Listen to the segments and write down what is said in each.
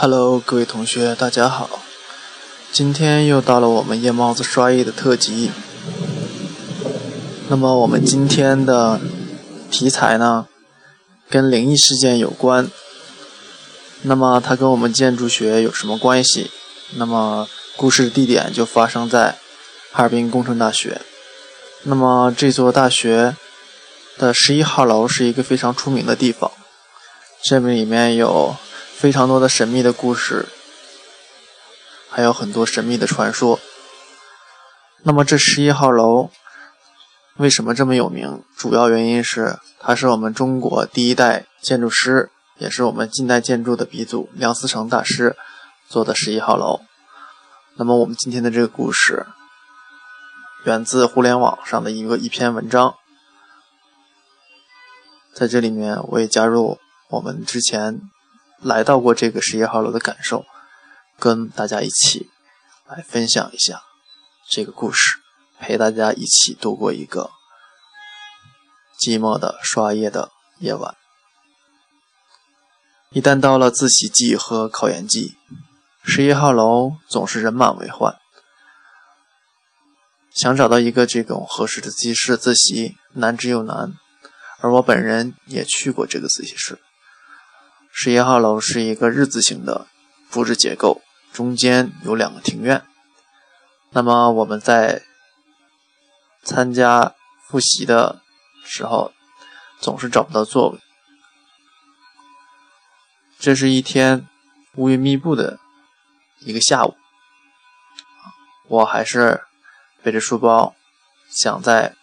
Hello，各位同学，大家好。今天又到了我们夜猫子刷夜的特辑。那么我们今天的题材呢，跟灵异事件有关。那么它跟我们建筑学有什么关系？那么故事地点就发生在哈尔滨工程大学。那么这座大学的十一号楼是一个非常出名的地方，这里面有。非常多的神秘的故事，还有很多神秘的传说。那么这十一号楼为什么这么有名？主要原因是它是我们中国第一代建筑师，也是我们近代建筑的鼻祖梁思成大师做的十一号楼。那么我们今天的这个故事源自互联网上的一个一篇文章，在这里面我也加入我们之前。来到过这个十一号楼的感受，跟大家一起来分享一下这个故事，陪大家一起度过一个寂寞的刷夜的夜晚。一旦到了自习季和考研季，十一号楼总是人满为患，想找到一个这种合适的自习室自习难之又难，而我本人也去过这个自习室。十一号楼是一个日字形的布置结构，中间有两个庭院。那么我们在参加复习的时候，总是找不到座位。这是一天乌云密布的一个下午，我还是背着书包，想在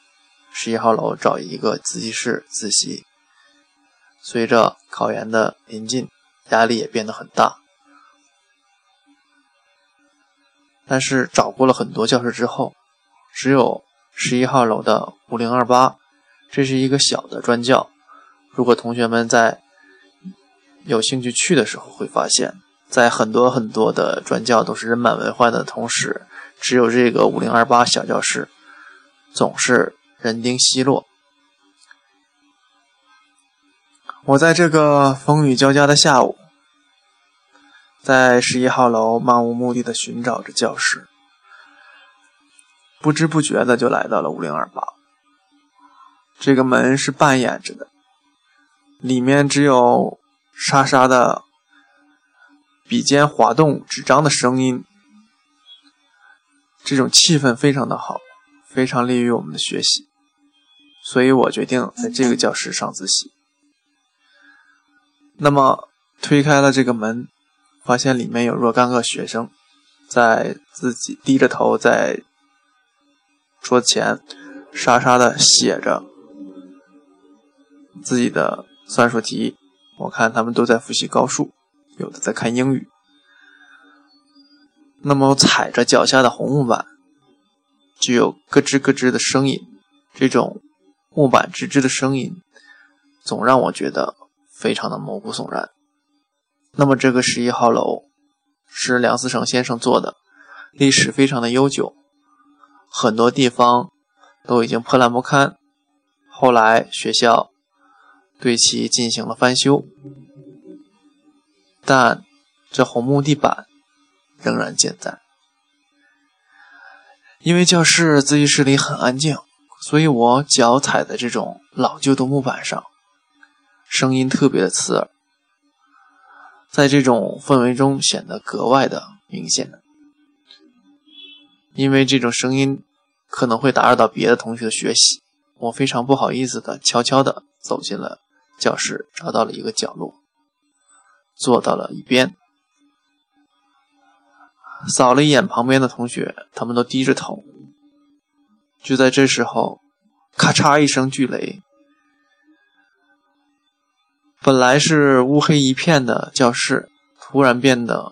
十一号楼找一个自习室自习。随着考研的临近，压力也变得很大。但是找过了很多教室之后，只有十一号楼的五零二八，这是一个小的专教。如果同学们在有兴趣去的时候，会发现，在很多很多的专教都是人满为患的同时，只有这个五零二八小教室总是人丁稀落。我在这个风雨交加的下午，在十一号楼漫无目的的寻找着教室，不知不觉的就来到了五零二八。这个门是半掩着的，里面只有沙沙的笔尖滑动纸张的声音，这种气氛非常的好，非常利于我们的学习，所以我决定在这个教室上自习。那么推开了这个门，发现里面有若干个学生在自己低着头在桌前沙沙的写着自己的算术题。我看他们都在复习高数，有的在看英语。那么踩着脚下的红木板，就有咯吱咯吱的声音。这种木板吱吱的声音，总让我觉得。非常的毛骨悚然。那么这个十一号楼是梁思成先生做的，历史非常的悠久，很多地方都已经破烂不堪。后来学校对其进行了翻修，但这红木地板仍然健在。因为教室自习室里很安静，所以我脚踩在这种老旧的木板上。声音特别的刺耳，在这种氛围中显得格外的明显。因为这种声音可能会打扰到别的同学的学习，我非常不好意思的悄悄的走进了教室，找到了一个角落，坐到了一边，扫了一眼旁边的同学，他们都低着头。就在这时候，咔嚓一声巨雷。本来是乌黑一片的教室，突然变得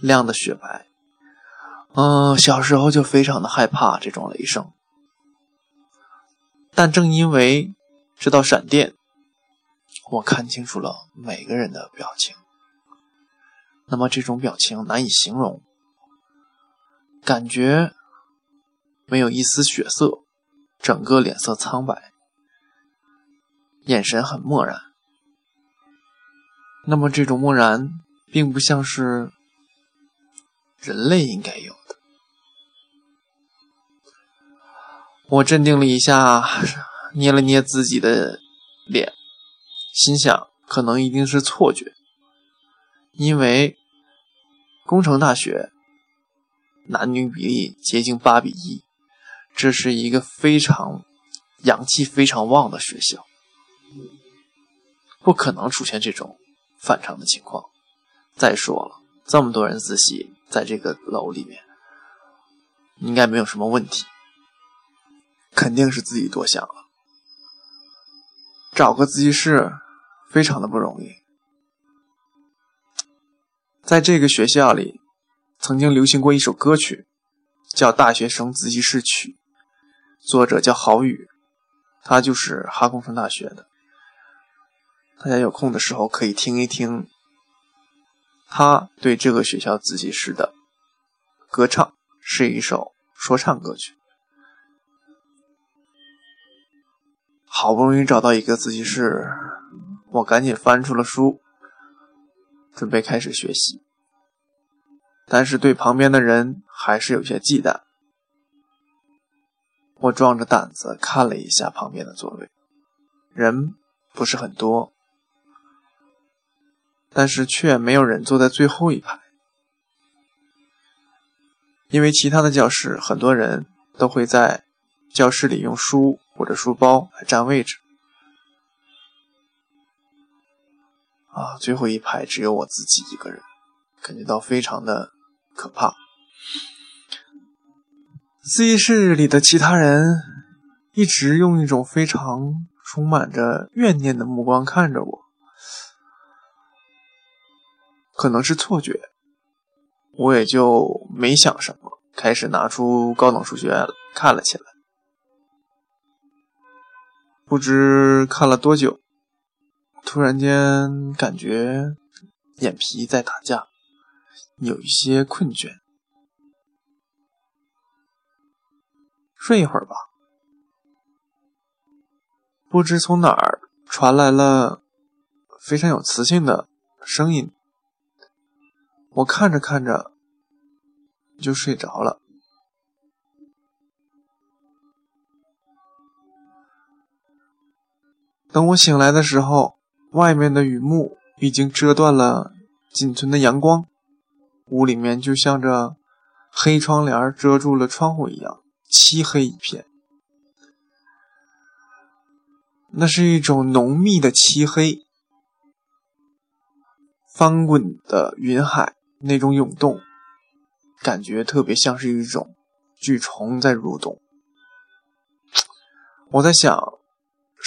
亮的雪白。嗯，小时候就非常的害怕这种雷声，但正因为这道闪电，我看清楚了每个人的表情。那么这种表情难以形容，感觉没有一丝血色，整个脸色苍白，眼神很漠然。那么这种漠然并不像是人类应该有的。我镇定了一下，捏了捏自己的脸，心想：可能一定是错觉，因为工程大学男女比例接近八比一，这是一个非常阳气非常旺的学校，不可能出现这种反常的情况。再说了，这么多人自习在这个楼里面，应该没有什么问题。肯定是自己多想了，找个自习室非常的不容易。在这个学校里，曾经流行过一首歌曲，叫《大学生自习室曲》，作者叫郝宇，他就是哈工程大学的。大家有空的时候可以听一听他对这个学校自习室的歌唱，是一首说唱歌曲。好不容易找到一个自习室，我赶紧翻出了书，准备开始学习。但是对旁边的人还是有些忌惮。我壮着胆子看了一下旁边的座位，人不是很多，但是却没有人坐在最后一排，因为其他的教室很多人都会在教室里用书。或者书包来占位置啊！最后一排只有我自己一个人，感觉到非常的可怕。自习室里的其他人一直用一种非常充满着怨念的目光看着我，可能是错觉，我也就没想什么，开始拿出高等数学看了起来。不知看了多久，突然间感觉眼皮在打架，有一些困倦，睡一会儿吧。不知从哪儿传来了非常有磁性的声音，我看着看着就睡着了。等我醒来的时候，外面的雨幕已经遮断了仅存的阳光，屋里面就像着黑窗帘遮住了窗户一样，漆黑一片。那是一种浓密的漆黑，翻滚的云海那种涌动，感觉特别像是一种巨虫在蠕动。我在想。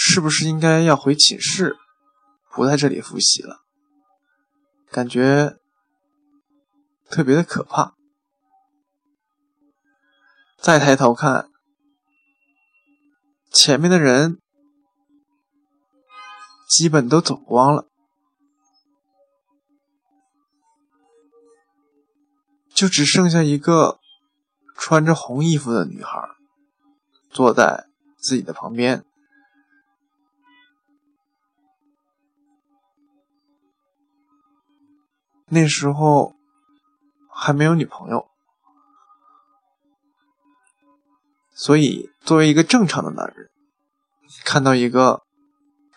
是不是应该要回寝室，不在这里复习了？感觉特别的可怕。再抬头看，前面的人基本都走光了，就只剩下一个穿着红衣服的女孩坐在自己的旁边。那时候还没有女朋友，所以作为一个正常的男人，看到一个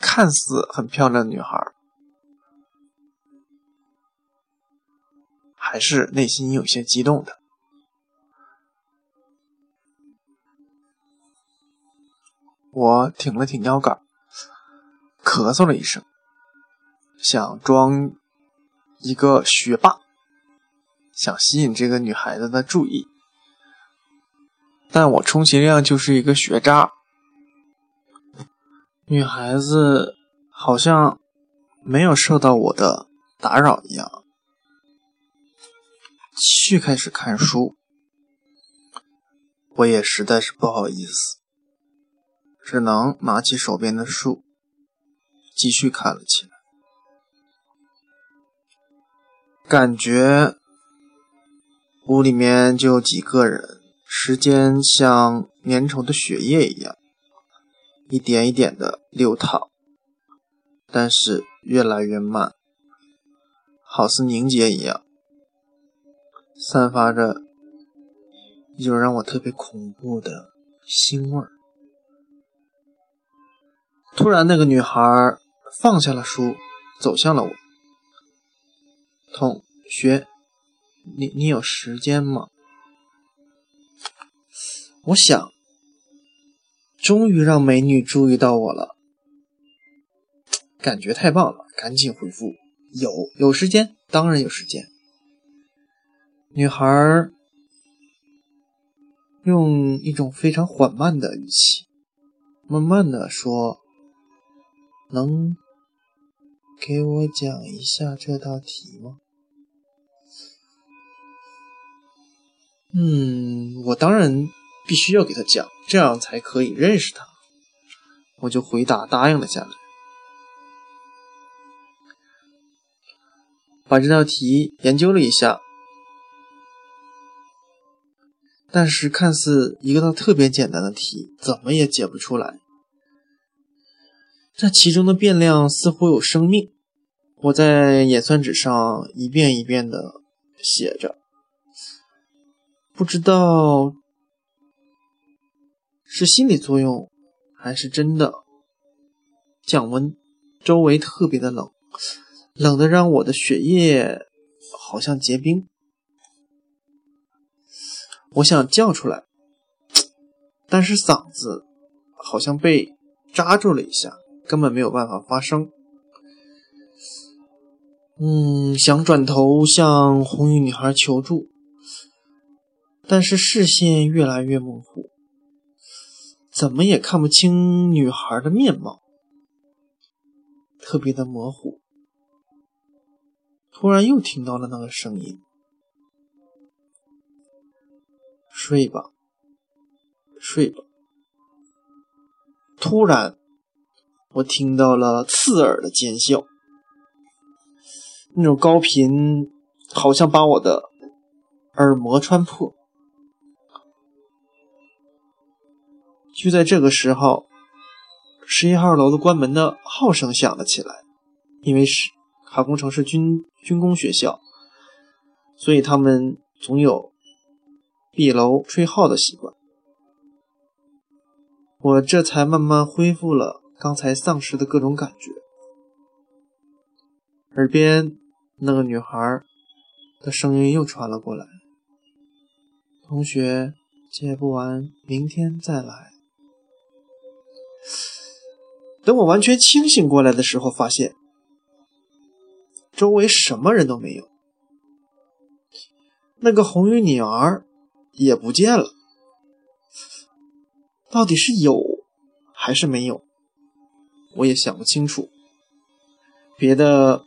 看似很漂亮的女孩，还是内心有些激动的。我挺了挺腰杆，咳嗽了一声，想装。一个学霸想吸引这个女孩子的注意，但我充其量就是一个学渣。女孩子好像没有受到我的打扰一样，继续开始看书。我也实在是不好意思，只能拿起手边的书继续看了起来。感觉屋里面就几个人，时间像粘稠的血液一样，一点一点的流淌，但是越来越慢，好似凝结一样，散发着一种让我特别恐怖的腥味儿。突然，那个女孩放下了书，走向了我。同学，你你有时间吗？我想，终于让美女注意到我了，感觉太棒了！赶紧回复，有有时间，当然有时间。女孩用一种非常缓慢的语气，慢慢的说：“能给我讲一下这道题吗？”嗯，我当然。必须要给他讲，这样才可以认识他。我就回答答应了下来，把这道题研究了一下，但是看似一个道特别简单的题，怎么也解不出来。这其中的变量似乎有生命。我在演算纸上一遍一遍的写着，不知道。是心理作用，还是真的降温？周围特别的冷，冷的让我的血液好像结冰。我想叫出来，但是嗓子好像被扎住了一下，根本没有办法发声。嗯，想转头向红衣女孩求助，但是视线越来越模糊。怎么也看不清女孩的面貌，特别的模糊。突然又听到了那个声音：“睡吧，睡吧。”突然，我听到了刺耳的尖笑，那种高频好像把我的耳膜穿破。就在这个时候，十一号楼的关门的号声响了起来。因为是卡工城是军军工学校，所以他们总有壁楼吹号的习惯。我这才慢慢恢复了刚才丧失的各种感觉。耳边那个女孩的声音又传了过来：“同学，借不完，明天再来。”等我完全清醒过来的时候，发现周围什么人都没有，那个红衣女儿也不见了。到底是有还是没有，我也想不清楚。别的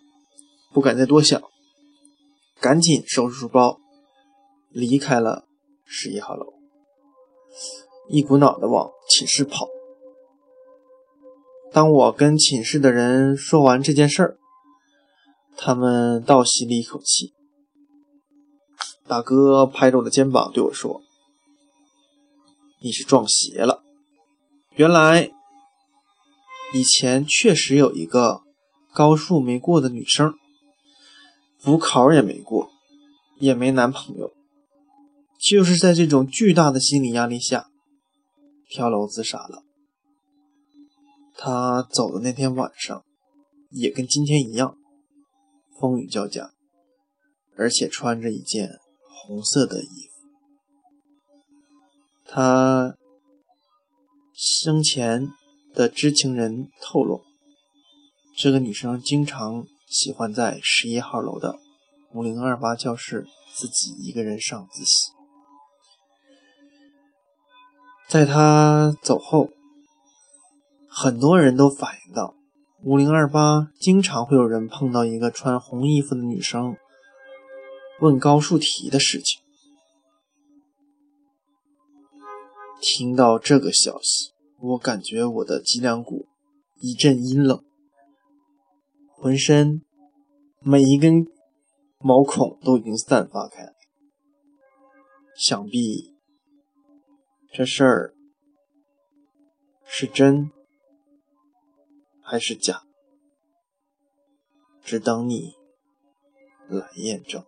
不敢再多想，赶紧收拾书包，离开了十一号楼，一股脑的往寝室跑。当我跟寝室的人说完这件事儿，他们倒吸了一口气。大哥拍着我的肩膀对我说：“你是撞邪了。原来以前确实有一个高数没过的女生，补考也没过，也没男朋友，就是在这种巨大的心理压力下跳楼自杀了。”他走的那天晚上，也跟今天一样，风雨交加，而且穿着一件红色的衣服。他生前的知情人透露，这个女生经常喜欢在十一号楼的五零二八教室自己一个人上自习。在他走后。很多人都反映到，五零二八经常会有人碰到一个穿红衣服的女生问高数题的事情。听到这个消息，我感觉我的脊梁骨一阵阴冷，浑身每一根毛孔都已经散发开来。想必这事儿是真。还是假，只等你来验证。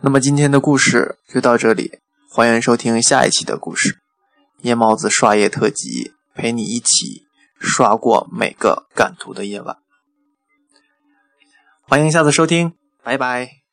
那么今天的故事就到这里，欢迎收听下一期的故事。夜猫子刷夜特辑，陪你一起刷过每个赶图的夜晚。欢迎下次收听，拜拜。